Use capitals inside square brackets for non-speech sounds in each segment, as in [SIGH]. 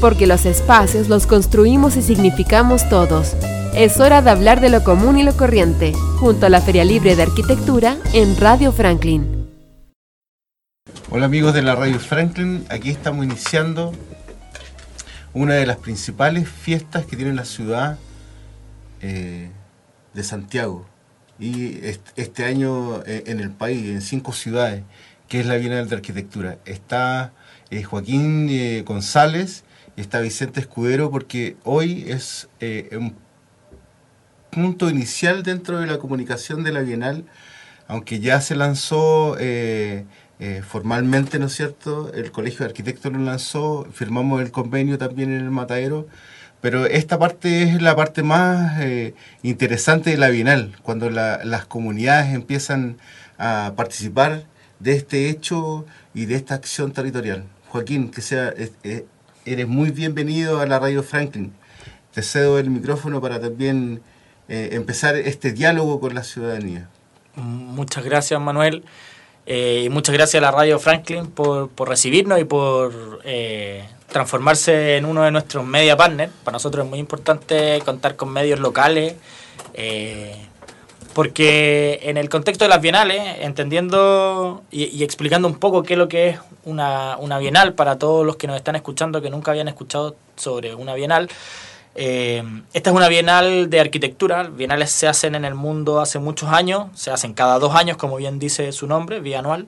porque los espacios los construimos y significamos todos. Es hora de hablar de lo común y lo corriente, junto a la Feria Libre de Arquitectura en Radio Franklin. Hola amigos de la Radio Franklin, aquí estamos iniciando una de las principales fiestas que tiene la ciudad eh, de Santiago y este año eh, en el país, en cinco ciudades, que es la Bienal de Arquitectura. Está eh, Joaquín González está Vicente Escudero porque hoy es un punto inicial dentro de la comunicación de la Bienal, aunque ya se lanzó eh, formalmente, ¿no es cierto? El Colegio de Arquitectos lo lanzó, firmamos el convenio también en el Matadero, pero esta parte es la parte más eh, interesante de la Bienal, cuando las comunidades empiezan a participar de este hecho y de esta acción territorial. Joaquín, que sea, eh, eres muy bienvenido a la Radio Franklin. Te cedo el micrófono para también empezar este diálogo con la ciudadanía. Muchas gracias, Manuel. Eh, muchas gracias a la Radio Franklin por, recibirnos y por eh, transformarse en uno de nuestros media partners. Para nosotros es muy importante contar con medios locales, eh, porque en el contexto de las bienales, entendiendo y, explicando un poco qué es lo que es una, una bienal para todos los que nos están escuchando que nunca habían escuchado sobre una bienal, eh, esta es una bienal de arquitectura. Bienales se hacen en el mundo hace muchos años, se hacen cada dos años, como bien dice su nombre, bianual.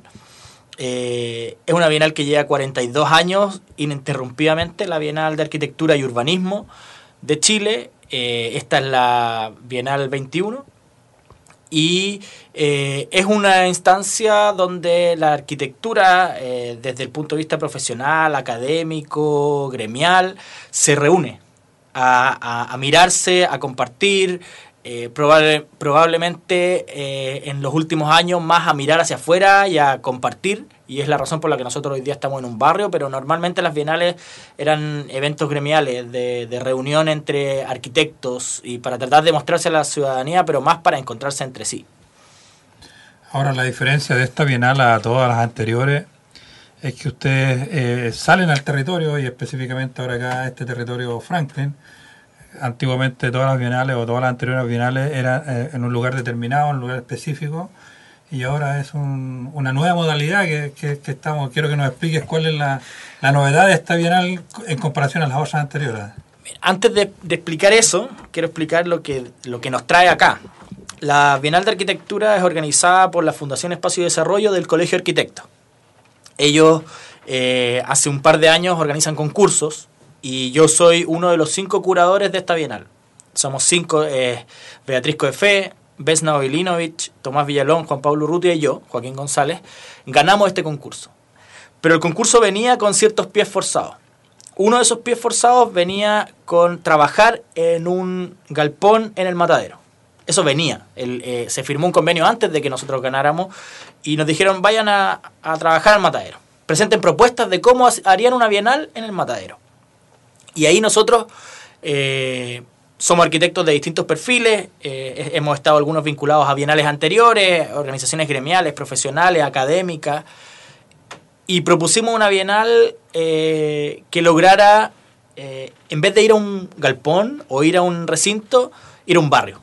Eh, es una bienal que lleva 42 años ininterrumpidamente, la Bienal de Arquitectura y Urbanismo de Chile. Eh, esta es la Bienal 21 y es una instancia donde la arquitectura, desde el punto de vista profesional, académico, gremial, se reúne a, mirarse, a compartir, eh, probablemente eh, en los últimos años más a mirar hacia afuera y a compartir, y es la razón por la que nosotros hoy día estamos en un barrio, pero normalmente las bienales eran eventos gremiales de, reunión entre arquitectos y para tratar de mostrarse a la ciudadanía, pero más para encontrarse entre sí. Ahora, la diferencia de esta bienal a todas las anteriores es que ustedes eh, salen al territorio y específicamente ahora acá este territorio Franklin. Antiguamente todas las bienales o todas las anteriores bienales eran eh, en un lugar determinado, en un lugar específico y ahora es una nueva modalidad que, estamos. Quiero que nos expliques cuál es la, novedad de esta bienal en comparación a las otras anteriores. Antes de, explicar eso, quiero explicar lo que, lo que nos trae acá. La Bienal de Arquitectura es organizada por la Fundación Espacio y Desarrollo del Colegio de Arquitectos. Ellos eh, hace un par de años organizan concursos y yo soy uno de los cinco curadores de esta bienal. Somos cinco, eh, Beatriz Coefe, Vesna Oilinovich, Tomás Villalón, Juan Pablo Rutia y yo, Joaquín González, ganamos este concurso. Pero el concurso venía con ciertos pies forzados. Uno de esos pies forzados venía con trabajar en un galpón en el matadero. Eso venía. Eh, se firmó un convenio antes de que nosotros ganáramos y nos dijeron vayan a, trabajar al matadero. Presenten propuestas de cómo harían una bienal en el matadero. Y ahí nosotros eh, somos arquitectos de distintos perfiles, eh, hemos estado algunos vinculados a bienales anteriores, organizaciones gremiales, profesionales, académicas, y propusimos una bienal que lograra, en vez de ir a un galpón o ir a un recinto, ir a un barrio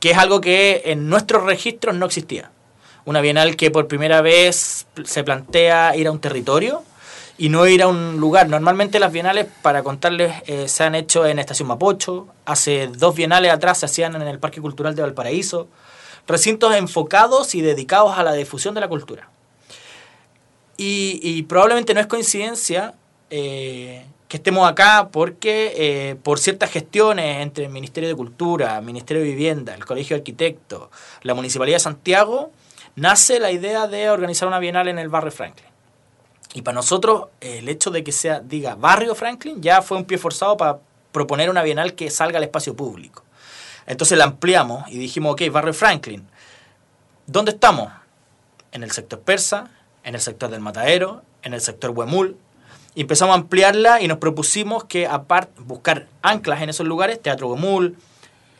que es algo que en nuestros registros no existía. Una bienal que por primera vez se plantea ir a un territorio y no ir a un lugar. Normalmente las bienales, para contarles, eh, se han hecho en Estación Mapocho, hace dos bienales atrás se hacían en el Parque Cultural de Valparaíso, recintos enfocados y dedicados a la difusión de la cultura. Y, probablemente no es coincidencia eh, que estemos acá porque eh, por ciertas gestiones entre el Ministerio de Cultura, Ministerio de Vivienda, el Colegio de Arquitectos, la Municipalidad de Santiago, nace la idea de organizar una bienal en el barrio Franklin. Y para nosotros el hecho de que sea, diga, barrio Franklin, ya fue un pie forzado para proponer una bienal que salga al espacio público. Entonces la ampliamos y dijimos, ok, barrio Franklin, ¿dónde estamos? En el sector persa, en el sector del matadero, en el sector Huemul, y empezamos a ampliarla y nos propusimos que aparte buscar anclas en esos lugares, Teatro Gomul,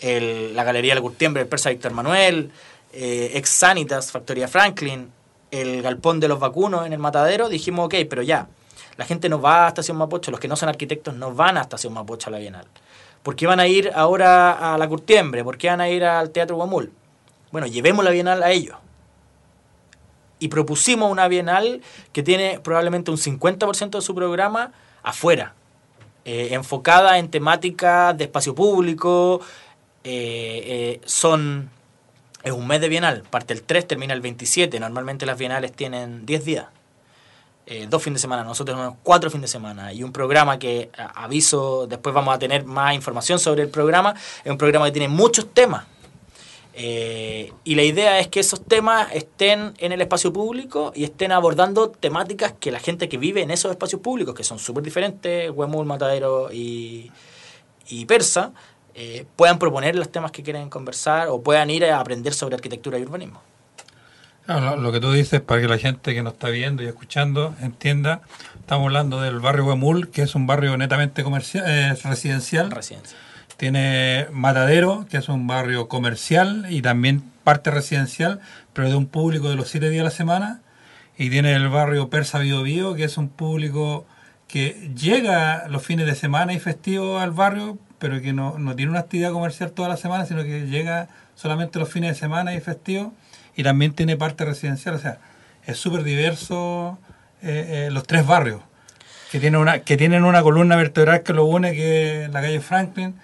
la Galería del Curtiembre, el Persa Víctor Manuel, eh, Ex Sanitas, Factoría Franklin, el Galpón de los Vacunos en el Matadero, dijimos, ok, pero ya, La gente no va a Estación Mapocho, los que no son arquitectos no van a Estación Mapocho a la Bienal. ¿Por qué van a ir ahora a la Curtiembre? ¿Por qué van a ir al Teatro Guamul? Bueno, llevemos la Bienal a ellos. Y propusimos una Bienal que tiene probablemente un 50% de su programa afuera, eh, enfocada en temáticas de espacio público. Eh, eh, son es un mes de bienal, parte el 3, termina el 27. Normalmente las bienales tienen 10 días. Eh, dos fines de semana, nosotros tenemos cuatro fines de semana y un programa que aviso, después vamos a tener más información sobre el programa, es un programa que tiene muchos temas. Eh, y la idea es que esos temas estén en el espacio público y estén abordando temáticas que la gente que vive en esos espacios públicos, que son súper diferentes, Huemul, Matadero y, y Persa, eh, puedan proponer los temas que quieren conversar o puedan ir a aprender sobre arquitectura y urbanismo. lo, que tú dices, para que la gente que nos está viendo y escuchando entienda, estamos hablando del barrio Huemul, que es un barrio netamente comercial, eh, residencial. Tiene Matadero, que es un barrio comercial y también parte residencial, pero de un público de los siete días a la semana. Y tiene el barrio Persa Bio Bio, que es un público que llega los fines de semana y festivos al barrio, pero que no, no tiene una actividad comercial toda la semana, sino que llega solamente los fines de semana y festivos, y también tiene parte residencial, o sea, es súper diverso eh, eh, los tres barrios, que tienen, una, que tienen una columna vertebral que lo une, que es la calle Franklin,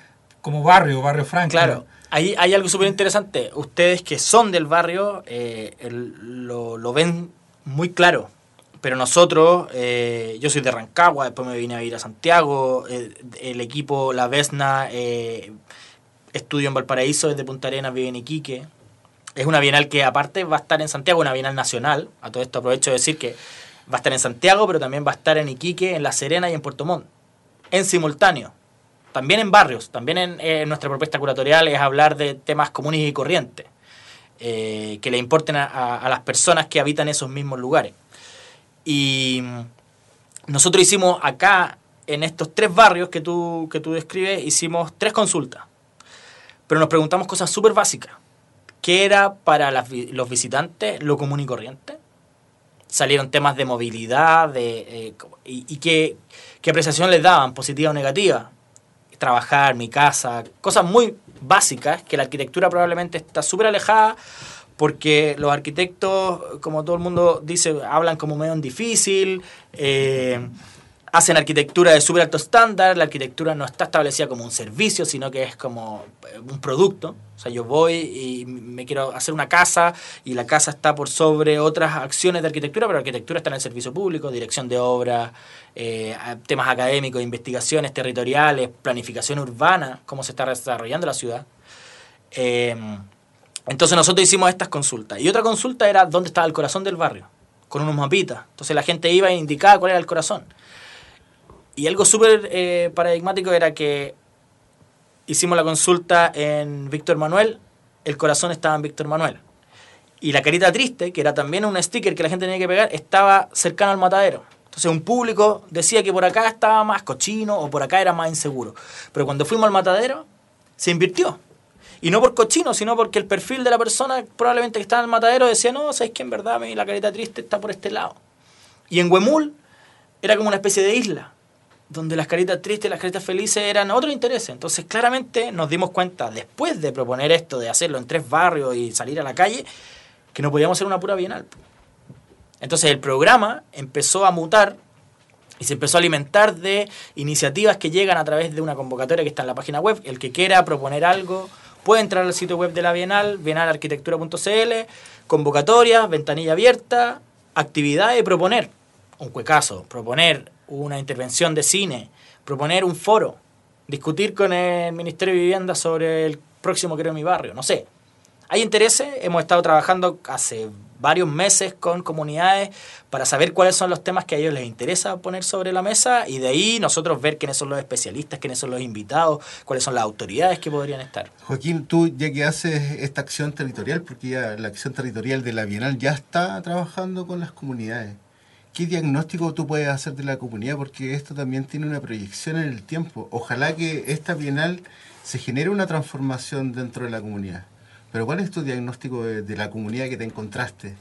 como barrio, barrio Franklin. Claro, hay, hay algo súper interesante, ustedes que son del barrio eh, lo, lo ven muy claro pero nosotros, eh, yo soy de Rancagua, después me vine a ir a Santiago, eh, el equipo La Vesna eh, estudio en Valparaíso, desde Punta Arenas vive en Iquique. Es una bienal que aparte va a estar en Santiago, una bienal nacional. A todo esto aprovecho de decir que va a estar en Santiago, pero también va a estar en Iquique, en La Serena y en Puerto Montt, en simultáneo. También en barrios, también en nuestra propuesta curatorial es hablar de temas comunes y corrientes, que le importen a las personas que habitan esos mismos lugares. Y nosotros hicimos acá, en estos tres barrios que tú, que tú describes, hicimos tres consultas. Pero nos preguntamos cosas súper básicas. ¿Qué era para los visitantes lo común y corriente? Salieron temas de movilidad de, eh, y, qué, qué apreciación les daban, positiva o negativa. Trabajar, mi casa, cosas muy básicas que la arquitectura probablemente está súper alejada porque los arquitectos, como todo el mundo dice, hablan como medio en difícil, eh, hacen arquitectura de súper alto estándar, la arquitectura no está establecida como un servicio, sino que es como eh, un producto. O sea, yo voy y me quiero hacer una casa y la casa está por sobre otras acciones de arquitectura, pero la arquitectura está en el servicio público, dirección de obra, eh, temas académicos, investigaciones territoriales, planificación urbana, cómo se está desarrollando la ciudad. Entonces nosotros hicimos estas consultas. Y otra consulta era dónde estaba el corazón del barrio, con unos mapitas. Entonces la gente iba e indicaba cuál era el corazón. Y algo súper eh, paradigmático era que hicimos la consulta en Víctor Manuel, el corazón estaba en Víctor Manuel. Y la carita triste, que era también un sticker que la gente tenía que pegar, estaba cercano al matadero. Entonces un público decía que por acá estaba más cochino o por acá era más inseguro. Pero cuando fuimos al matadero, se invirtió. Y no por cochino, sino porque el perfil de la persona probablemente que estaba en el matadero decía, no, sabes que en verdad la careta triste está por este lado. Y en Huemul era como una especie de isla, donde las caritas tristes y las caritas felices eran otro interés. Entonces claramente nos dimos cuenta, después de proponer esto, de hacerlo en tres barrios y salir a la calle, que no podíamos hacer una pura bienal. Entonces el programa empezó a mutar y se empezó a alimentar de iniciativas que llegan a través de una convocatoria que está en la página web. El que quiera proponer algo puede entrar al sitio web de la Bienal, bienalarquitectura.cl, convocatorias, ventanilla abierta, actividades proponer un cuecazo, proponer una intervención de cine, proponer un foro, discutir con el Ministerio de Vivienda sobre el próximo Creo Mi Barrio, no sé. Hay intereses, hemos estado trabajando hace varios meses con comunidades para saber cuáles son los temas que a ellos les interesa poner sobre la mesa y de ahí nosotros ver quiénes son los especialistas, quiénes son los invitados, cuáles son las autoridades que podrían estar. Joaquín, tú ya que haces esta acción territorial, porque la acción territorial de la Bienal ya está trabajando con las comunidades. ¿Qué diagnóstico tú puedes hacer de la comunidad? Porque esto también tiene una proyección en el tiempo. Ojalá que esta Bienal se genere una transformación dentro de la comunidad. Pero ¿cuál es tu diagnóstico de, la comunidad que te encontraste?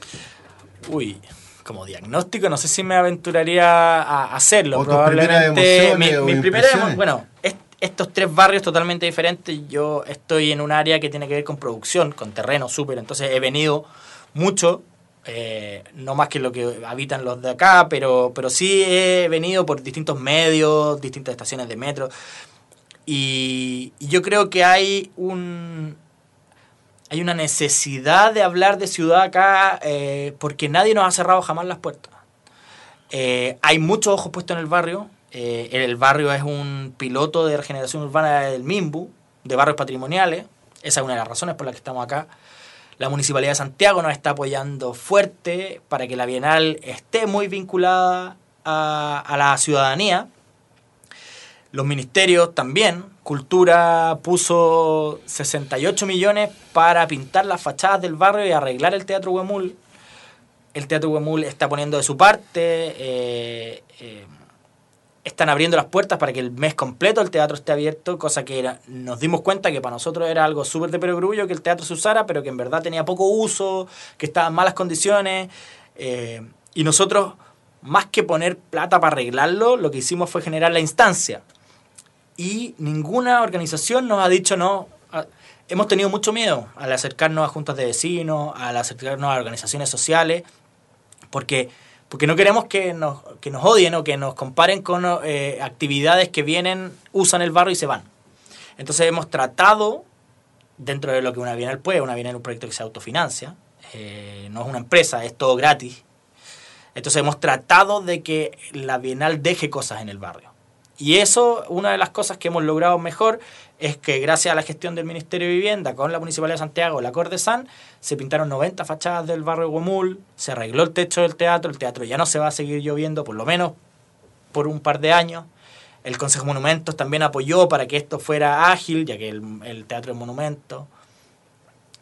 Uy, como diagnóstico, no sé si me aventuraría a hacerlo. O Probablemente mi, o mi primera bueno, est- estos tres barrios totalmente diferentes, yo estoy en un área que tiene que ver con producción, con terreno súper, entonces he venido mucho, eh, no más que lo que habitan los de acá, pero, pero sí he venido por distintos medios, distintas estaciones de metro, y, y yo creo que hay un, hay una necesidad de hablar de ciudad acá eh, porque nadie nos ha cerrado jamás las puertas. Eh, hay muchos ojos puestos en el barrio. Eh, el barrio es un piloto de regeneración urbana del MIMBU, de barrios patrimoniales. Esa es una de las razones por las que estamos acá. La Municipalidad de Santiago nos está apoyando fuerte para que la Bienal esté muy vinculada a, a la ciudadanía. Los ministerios también. Cultura puso 68 millones para pintar las fachadas del barrio y arreglar el Teatro Huemul. El Teatro Huemul está poniendo de su parte. eh, eh, están abriendo las puertas para que el mes completo el teatro esté abierto, cosa que nos dimos cuenta que para nosotros era algo súper de perogrullo que el teatro se usara, pero que en verdad tenía poco uso, que estaba en malas condiciones. eh, y nosotros, más que poner plata para arreglarlo, lo que hicimos fue generar la instancia y ninguna organización nos ha dicho no. Ah, Hemos tenido mucho miedo al acercarnos a juntas de vecinos, al acercarnos a organizaciones sociales, porque, porque no queremos que nos, que nos odien o que nos comparen con eh, actividades que vienen, usan el barrio y se van. Entonces hemos tratado, dentro de lo que una Bienal puede, una Bienal es un proyecto que se autofinancia, eh, no es una empresa, es todo gratis. Entonces hemos tratado de que la Bienal deje cosas en el barrio. Y eso, una de las cosas que hemos logrado mejor es que gracias a la gestión del Ministerio de Vivienda con la Municipalidad de Santiago, la Cordesan, se pintaron 90 fachadas del barrio Guamul, se arregló el techo del teatro, el teatro ya no se va a seguir lloviendo, por lo menos por un par de años. El Consejo de Monumentos también apoyó para que esto fuera ágil, ya que el, el teatro es monumento.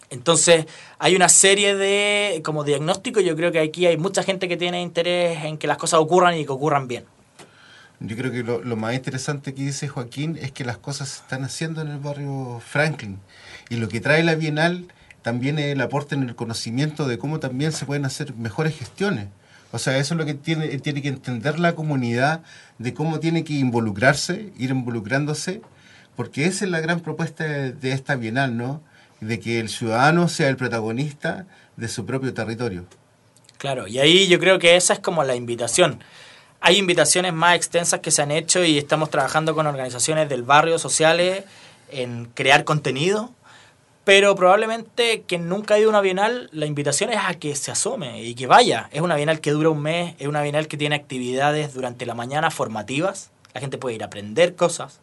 Entonces, hay una serie de, como diagnóstico, yo creo que aquí hay mucha gente que tiene interés en que las cosas ocurran y que ocurran bien. Yo creo que lo, lo más interesante que dice Joaquín es que las cosas se están haciendo en el barrio Franklin. Y lo que trae la Bienal también es el aporte en el conocimiento de cómo también se pueden hacer mejores gestiones. O sea, eso es lo que tiene, tiene que entender la comunidad de cómo tiene que involucrarse, ir involucrándose, porque esa es la gran propuesta de, de esta Bienal, ¿no? De que el ciudadano sea el protagonista de su propio territorio. Claro, y ahí yo creo que esa es como la invitación. Hay invitaciones más extensas que se han hecho y estamos trabajando con organizaciones del barrio, sociales, en crear contenido, pero probablemente que nunca ha ido a una bienal, la invitación es a que se asome y que vaya. Es una bienal que dura un mes, es una bienal que tiene actividades durante la mañana formativas, la gente puede ir a aprender cosas,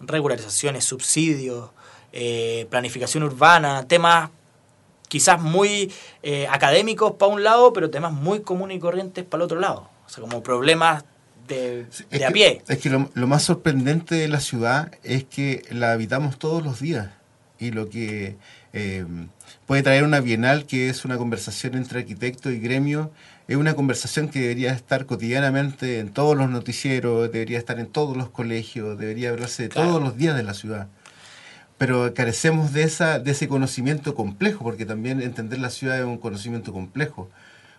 regularizaciones, subsidios, eh, planificación urbana, temas quizás muy eh, académicos para un lado, pero temas muy comunes y corrientes para el otro lado. O sea, como problemas de, de que, a pie. Es que lo, lo más sorprendente de la ciudad es que la habitamos todos los días. Y lo que eh, puede traer una bienal, que es una conversación entre arquitectos y gremio, es una conversación que debería estar cotidianamente en todos los noticieros, debería estar en todos los colegios, debería hablarse de Claro. todos los días de la ciudad. Pero carecemos de, esa, de ese conocimiento complejo, porque también entender la ciudad es un conocimiento complejo.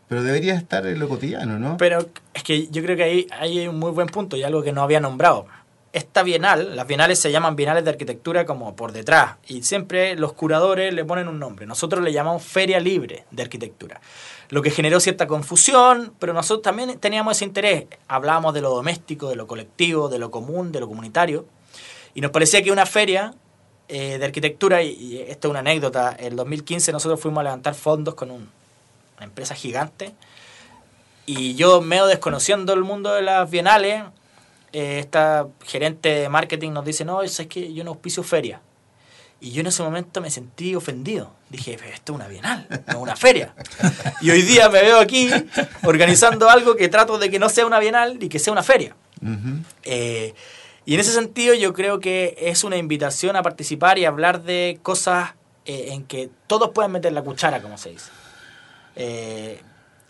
Pero debería estar en lo cotidiano, ¿no? Pero es que yo creo que ahí, hay un muy buen punto y algo que no había nombrado. Esta bienal, las bienales se llaman bienales de arquitectura como por detrás y siempre los curadores le ponen un nombre. Nosotros le llamamos Feria Libre de Arquitectura. Lo que generó cierta confusión, pero nosotros también teníamos ese interés. Hablábamos de lo doméstico, de lo colectivo, de lo común, de lo comunitario. Y nos parecía que una feria eh, de arquitectura, y, y esto es una anécdota, el 2015 nosotros fuimos a levantar fondos con un- una empresa gigante y yo medio desconociendo el mundo de las bienales, eh, esta gerente de marketing nos dice, no, es que yo no auspicio feria. Y yo en ese momento me sentí ofendido. Dije, "Pero esto es una bienal, no es una feria. y hoy día me veo aquí organizando algo que trato de que no sea una bienal y que sea una feria. Eh, y en ese sentido yo creo que es una invitación a participar y hablar de cosas eh, en que todos puedan meter la cuchara, como se dice. Eh,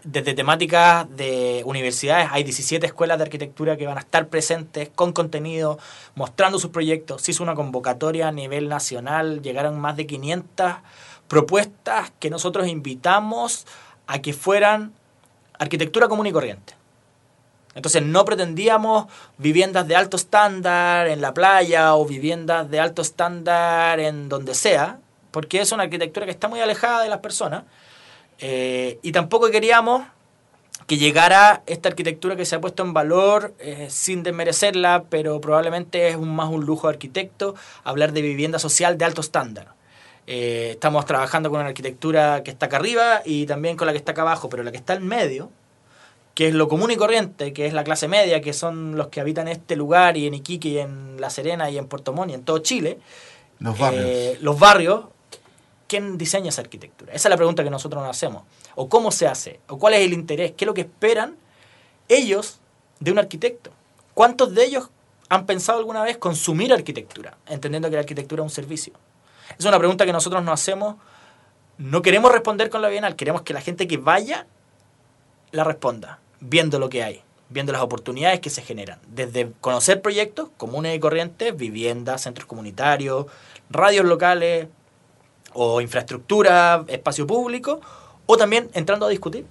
desde temáticas de universidades, hay 17 escuelas de arquitectura que van a estar presentes con contenido, mostrando sus proyectos. Se hizo una convocatoria a nivel nacional, llegaron más de 500 propuestas que nosotros invitamos a que fueran arquitectura común y corriente. Entonces no pretendíamos viviendas de alto estándar en la playa o viviendas de alto estándar en donde sea, porque es una arquitectura que está muy alejada de las personas. Eh, y tampoco queríamos que llegara esta arquitectura que se ha puesto en valor eh, sin desmerecerla, pero probablemente es un, más un lujo de arquitecto hablar de vivienda social de alto estándar. Eh, estamos trabajando con una arquitectura que está acá arriba y también con la que está acá abajo, pero la que está en medio, que es lo común y corriente, que es la clase media, que son los que habitan este lugar y en Iquique y en La Serena y en Puerto Montt y en todo Chile. Los barrios. Eh, los barrios, ¿quién diseña esa arquitectura? Esa es la pregunta que nosotros nos hacemos. O cómo se hace, o cuál es el interés, qué es lo que esperan ellos de un arquitecto. ¿Cuántos de ellos han pensado alguna vez consumir arquitectura, entendiendo que la arquitectura es un servicio? Es una pregunta que nosotros nos hacemos. No queremos responder con la Bienal, queremos que la gente que vaya la responda viendo lo que hay, viendo las oportunidades que se generan, desde conocer proyectos comunes y corrientes, viviendas, centros comunitarios, radios locales o infraestructura, espacio público, o también entrando a discutir.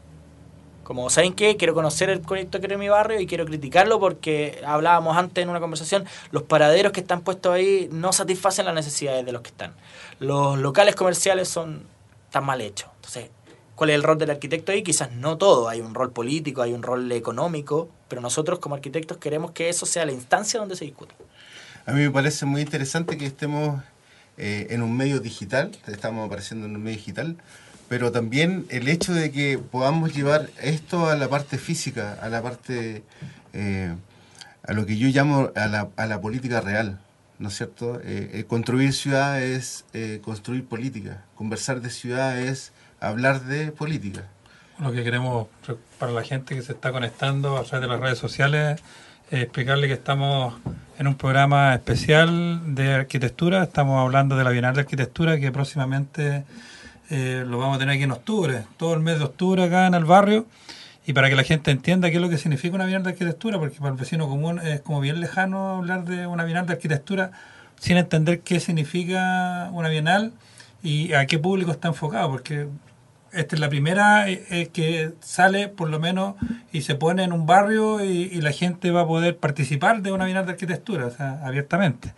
Como, ¿saben qué? Quiero conocer el proyecto que en mi barrio y quiero criticarlo porque hablábamos antes en una conversación, los paraderos que están puestos ahí no satisfacen las necesidades de los que están. Los locales comerciales son tan mal hechos. Entonces, ¿Cuál es el rol del arquitecto ahí? Quizás no todo, hay un rol político, hay un rol económico, pero nosotros como arquitectos queremos que eso sea la instancia donde se discute. A mí me parece muy interesante que estemos eh, en un medio digital, estamos apareciendo en un medio digital, pero también el hecho de que podamos llevar esto a la parte física, a la parte, eh, a lo que yo llamo a la, a la política real, ¿no es cierto? Eh, construir ciudad es construir política, conversar de ciudad es hablar de política. Lo que queremos para la gente que se está conectando a través de las redes sociales es explicarle que estamos en un programa especial de arquitectura. Estamos hablando de la Bienal de Arquitectura que próximamente eh, lo vamos a tener aquí en octubre, todo el mes de octubre acá en el barrio. Y para que la gente entienda qué es lo que significa una Bienal de Arquitectura, porque para el vecino común es como bien lejano hablar de una Bienal de Arquitectura sin entender qué significa una Bienal y a qué público está enfocado, porque esta es la primera eh, eh, que sale por lo menos y se pone en un barrio y, la gente va a poder participar de una bienal de arquitectura, o sea, abiertamente.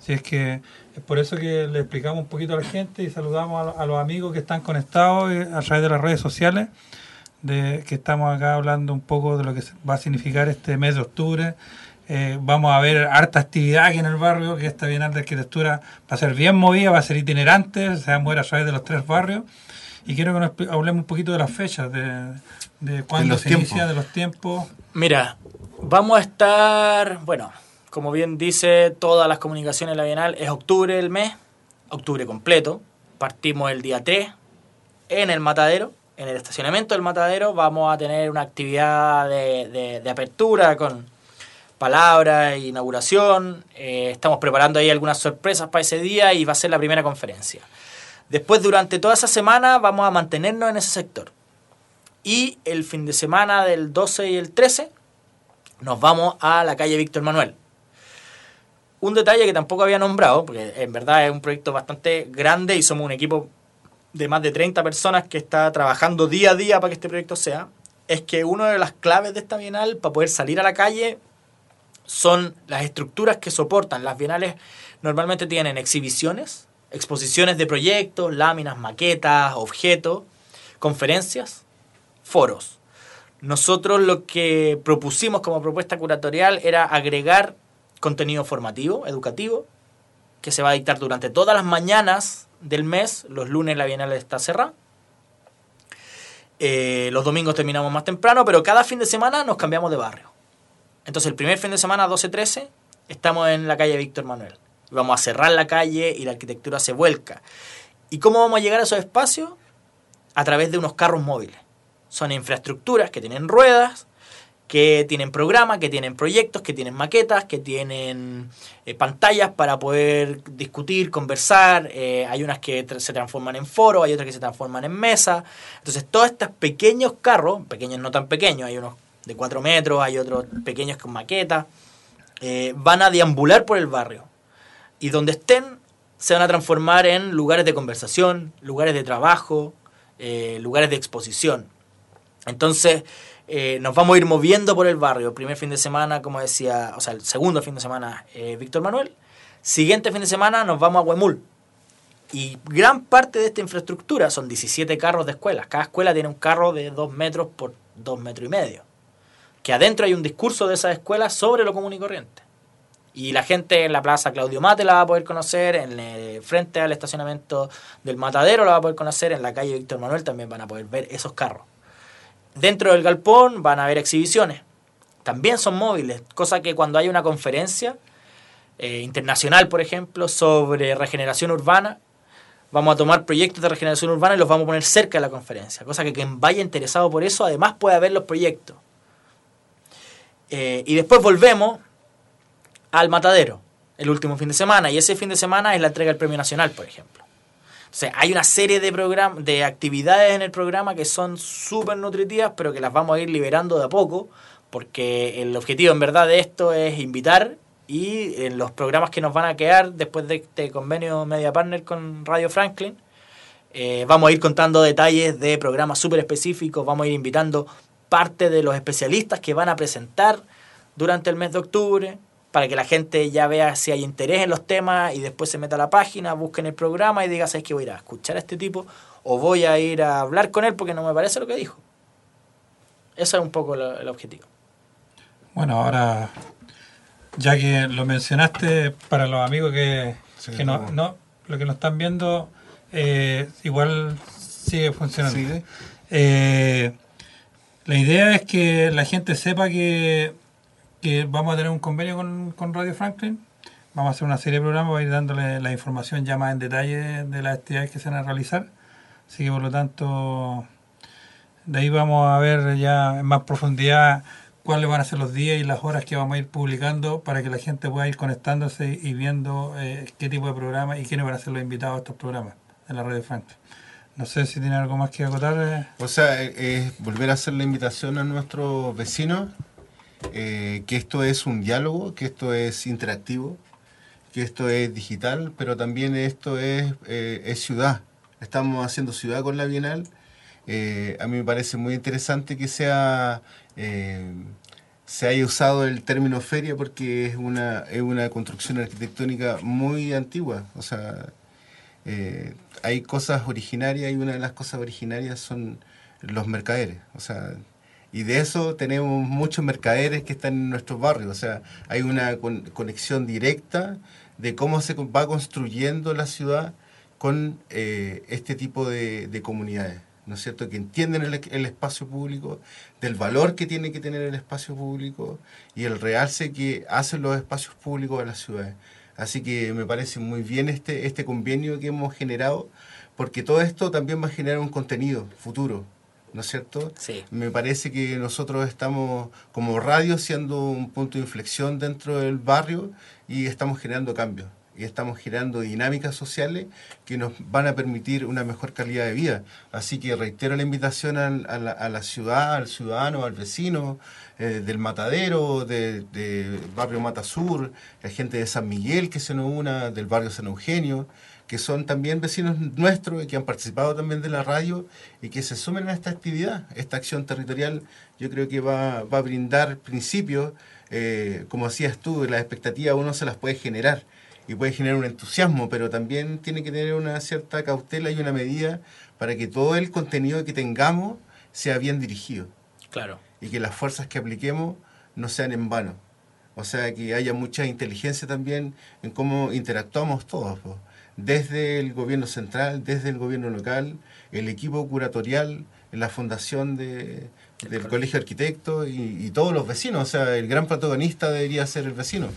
Así es que es por eso que le explicamos un poquito a la gente y saludamos a, los amigos que están conectados eh, a través de las redes sociales, de que estamos acá hablando un poco de lo que va a significar este mes de octubre. vamos a ver harta actividad aquí en el barrio, que esta Bienal de Arquitectura va a ser bien movida, va a ser itinerante, se va a mover a través de los tres barrios y quiero que nos hablemos un poquito de las fechas, de, de cuándo se inicia, de los tiempos. Mira, vamos a estar, bueno, como bien dice todas las comunicaciones de la Bienal, es octubre el mes, octubre completo. Partimos el día 3 en el matadero, en el estacionamiento del matadero. Vamos a tener una actividad de, de, apertura con palabras, inauguración. Eh, estamos preparando ahí algunas sorpresas para ese día y va a ser la primera conferencia. Después, durante toda esa semana, vamos a mantenernos en ese sector. Y el fin de semana del 12 y el 13, nos vamos a la calle Víctor Manuel. Un detalle que tampoco había nombrado, porque en verdad es un proyecto bastante grande y somos un equipo de más de 30 personas que está trabajando día a día para que este proyecto sea, es que una de las claves de esta bienal para poder salir a la calle son las estructuras que soportan. Las bienales normalmente tienen exhibiciones, exposiciones de proyectos, láminas, maquetas, objetos, conferencias, foros. Nosotros lo que propusimos como propuesta curatorial era agregar contenido formativo, educativo, que se va a dictar durante todas las mañanas del mes. Los lunes la Bienal está cerrada. Eh, los domingos terminamos más temprano, pero cada fin de semana nos cambiamos de barrio. Entonces el primer fin de semana, 12-13, estamos en la calle Víctor Manuel vamos a cerrar la calle y la arquitectura se vuelca. ¿Y cómo vamos a llegar a esos espacios? A través de unos carros móviles. Son infraestructuras que tienen ruedas, que tienen programas, que tienen proyectos, que tienen maquetas, que tienen eh, pantallas para poder discutir, conversar. Eh, hay unas que se transforman en foro, hay otras que se transforman en mesa. Entonces, todos estos pequeños carros, pequeños no tan pequeños, hay unos de 4 metros, hay otros pequeños con maquetas, eh, van a deambular por el barrio y donde estén se van a transformar en lugares de conversación, lugares de trabajo, eh, lugares de exposición. Entonces, eh, nos vamos a ir moviendo por el barrio. El primer fin de semana, como decía, o sea, el segundo fin de semana, eh, Víctor Manuel. Siguiente fin de semana nos vamos a Huemul. Y gran parte de esta infraestructura son 17 carros de escuelas. Cada escuela tiene un carro de 2 metros por 2 metros y medio. Que adentro hay un discurso de esas escuelas sobre lo común y corriente. Y la gente en la plaza Claudio Mate la va a poder conocer, en frente al estacionamiento del Matadero la va a poder conocer, en la calle Víctor Manuel también van a poder ver esos carros. Dentro del galpón van a haber exhibiciones. También son móviles, cosa que cuando hay una conferencia eh, internacional, por ejemplo, sobre regeneración urbana, vamos a tomar proyectos de regeneración urbana y los vamos a poner cerca de la conferencia. Cosa que quien vaya interesado por eso, además pueda ver los proyectos. Eh, y después volvemos al matadero el último fin de semana. Y ese fin de semana es la entrega del Premio Nacional, por ejemplo. O sea, hay una serie de, de actividades en el programa que son súper nutritivas, pero que las vamos a ir liberando de a poco, porque el objetivo en verdad de esto es invitar y en los programas que nos van a quedar después de este convenio Media Partner con Radio Franklin, eh, vamos a ir contando detalles de programas súper específicos, vamos a ir invitando parte de los especialistas que van a presentar durante el mes de octubre, para que la gente ya vea si hay interés en los temas y después se meta a la página, busquen el programa y diga, ¿sabes que voy a ir a escuchar a este tipo? O voy a ir a hablar con él porque no me parece lo que dijo. Ese es un poco el objetivo. Bueno, ahora, ya que lo mencionaste, para los amigos que, no, no, lo que nos están viendo, eh, igual sigue funcionando. Eh, la idea es que la gente sepa que que vamos a tener un convenio con, Radio Franklin. Vamos a hacer una serie de programas, voy a ir dándole la información ya más en detalle de las actividades que se van a realizar. Así que por lo tanto, de ahí vamos a ver ya en más profundidad cuáles van a ser los días y las horas que vamos a ir publicando para que la gente pueda ir conectándose y viendo eh, qué tipo de programa y quiénes van a ser los invitados a estos programas en la Radio Franklin. No sé si tiene algo más que acotar. Eh. O sea, es volver a hacer la invitación a nuestros vecinos eh, que esto es un diálogo, que esto es interactivo, que esto es digital, pero también esto es, eh, ciudad. Estamos haciendo ciudad con la Bienal. Eh, a mí me parece muy interesante que sea se haya usado el término feria porque es una, es una construcción arquitectónica muy antigua. O sea, hay cosas originarias y una de las cosas originarias son los mercaderes. O sea, y de eso tenemos muchos mercaderes que están en nuestros barrios. O sea, hay una conexión directa de cómo se va construyendo la ciudad con eh, este tipo de, comunidades. ¿no es cierto? Que entienden el, espacio público, del valor que tiene que tener el espacio público y el realce que hacen los espacios públicos de las ciudades. Así que me parece muy bien este, este convenio que hemos generado, porque todo esto también va a generar un contenido futuro. ¿No es cierto? Sí. Me parece que nosotros estamos como radio siendo un punto de inflexión dentro del barrio y estamos generando cambios y estamos generando dinámicas sociales que nos van a permitir una mejor calidad de vida. Así que reitero la invitación a, la, ciudad, al ciudadano, al vecino eh, del Matadero, del de barrio Mata Sur, la gente de San Miguel que se nos una, del barrio San Eugenio que son también vecinos nuestros y que han participado también de la radio y que se sumen a esta actividad. Esta acción territorial yo creo que va, a brindar principios, eh, como decías tú, las expectativas uno se las puede generar y puede generar un entusiasmo, pero también tiene que tener una cierta cautela y una medida para que todo el contenido que tengamos sea bien dirigido. Claro. Y que las fuerzas que apliquemos no sean en vano. O sea, que haya mucha inteligencia también en cómo interactuamos todos desde el gobierno central, desde el gobierno local, el equipo curatorial, la fundación de, del Colegio de Arquitectos y, todos los vecinos. O sea, el gran protagonista debería ser el vecino.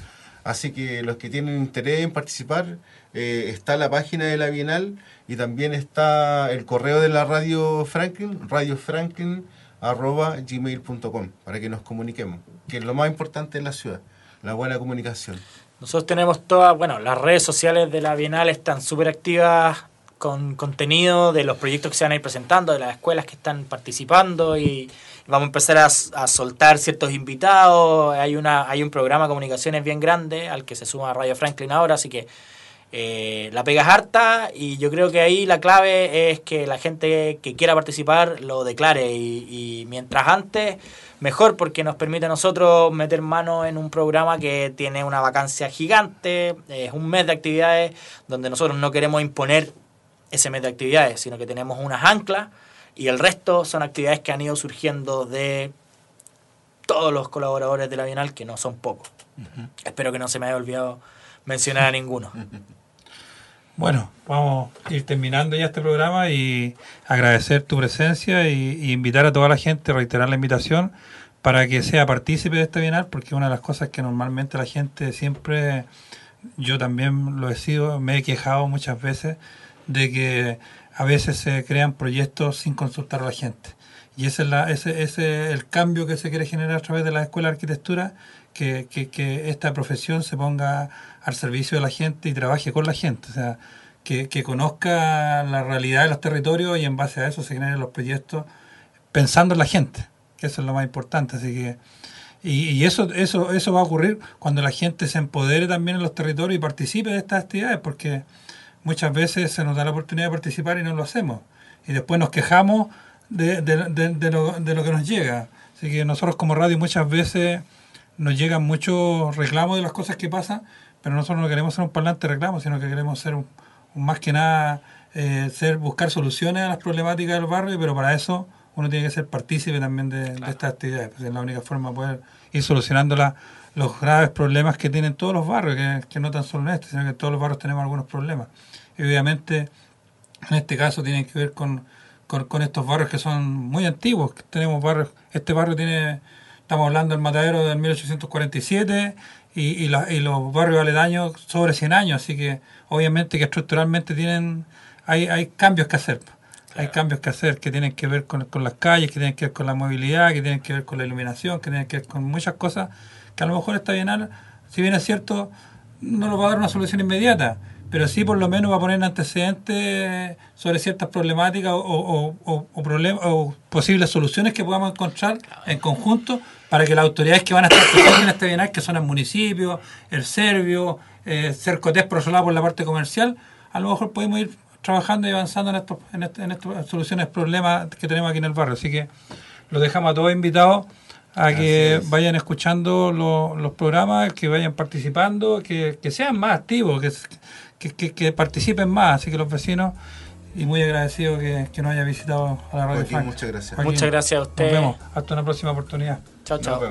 Así que los que tienen interés en participar, eh, está la página de la Bienal y también está el correo de la Radio Franklin, radiofranklin.gmail.com, para que nos comuniquemos, que es lo más importante en la ciudad, la buena comunicación. Nosotros tenemos todas, bueno, las redes sociales de la Bienal están súper activas con contenido de los proyectos que se van a ir presentando, de las escuelas que están participando y vamos a empezar a, soltar ciertos invitados. Hay, una, hay un programa de comunicaciones bien grande al que se suma Radio Franklin ahora, así que Eh, la pega es harta y yo creo que ahí la clave es que la gente que quiera participar lo declare y, mientras antes mejor porque nos permite a nosotros meter mano en un programa que tiene una vacancia gigante, es un mes de actividades donde nosotros no queremos imponer ese mes de actividades, sino que tenemos unas anclas y el resto son actividades que han ido surgiendo de todos los colaboradores de la Bienal, que no son pocos. Espero que no se me haya olvidado mencionar a ninguno. [LAUGHS] Bueno, vamos a ir terminando ya este programa y agradecer tu presencia y, invitar a toda la gente, reiterar la invitación para que sea partícipe de este Bienal, porque una de las cosas que normalmente la gente siempre, yo también lo he sido, me he quejado muchas veces de que a veces se crean proyectos sin consultar a la gente. Y ese es, la, ese, ese es el cambio que se quiere generar a través de la Escuela de Arquitectura, que, que, que, esta profesión se ponga al servicio de la gente y trabaje con la gente. O sea, que, conozca la realidad de los territorios y en base a eso se generen los proyectos pensando en la gente, que eso es lo más importante. Así que, y, eso, eso, eso va a ocurrir cuando la gente se empodere también en los territorios y participe de estas actividades, porque muchas veces se nos da la oportunidad de participar y no lo hacemos. Y después nos quejamos de, de, de, de lo, de lo que nos llega. Así que nosotros como radio muchas veces nos llegan muchos reclamos de las cosas que pasan, pero nosotros no queremos ser un parlante de reclamos, sino que queremos ser un, más que nada eh, ser buscar soluciones a las problemáticas del barrio, pero para eso uno tiene que ser partícipe también de, claro. de estas actividades, pues es la única forma de poder ir solucionando la, los graves problemas que tienen todos los barrios, que, que, no tan solo en este, sino que en todos los barrios tenemos algunos problemas. Y obviamente, en este caso tienen que ver con, con, con, estos barrios que son muy antiguos. Tenemos barrios, este barrio tiene, estamos hablando del matadero del 1847 y, y, la, y los barrios aledaños sobre 100 años, así que obviamente que estructuralmente tienen, hay, hay cambios que hacer. Claro. Hay cambios que hacer que tienen que ver con, con, las calles, que tienen que ver con la movilidad, que tienen que ver con la iluminación, que tienen que ver con muchas cosas que a lo mejor esta bienal, si bien es cierto, no nos va a dar una solución inmediata, pero sí por lo menos va a poner antecedentes sobre ciertas problemáticas o, o, o, posibles soluciones que podamos encontrar en conjunto para que las autoridades que van a estar [COUGHS] presentes en este bienal, que son el municipio, el Servio, eh, Cercotés por otro lado por la parte comercial, a lo mejor podemos ir trabajando y avanzando en estas en esto, en esto, soluciones problemas que tenemos aquí en el barrio. Así que los dejamos a todos invitados a que vayan escuchando lo, los programas, que vayan participando, que, que sean más activos, que, que, que, que, participen más. Así que los vecinos, y muy agradecido que, que nos haya visitado a la radio Joaquín, Muchas gracias. Joaquín, muchas gracias a usted. Nos vemos. Hasta una próxima oportunidad. Chao, chao.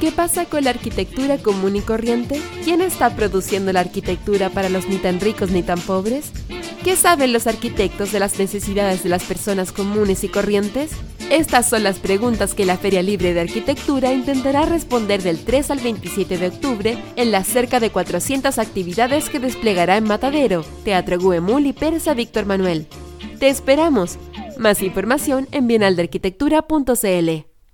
¿Qué pasa con la arquitectura común y corriente? ¿Quién está produciendo la arquitectura para los ni tan ricos ni tan pobres? ¿Qué saben los arquitectos de las necesidades de las personas comunes y corrientes? Estas son las preguntas que la Feria Libre de Arquitectura intentará responder del 3 al 27 de octubre en las cerca de 400 actividades que desplegará en Matadero, Teatro Guemul y Persa Víctor Manuel. ¡Te esperamos! Más información en bienaldearquitectura.cl.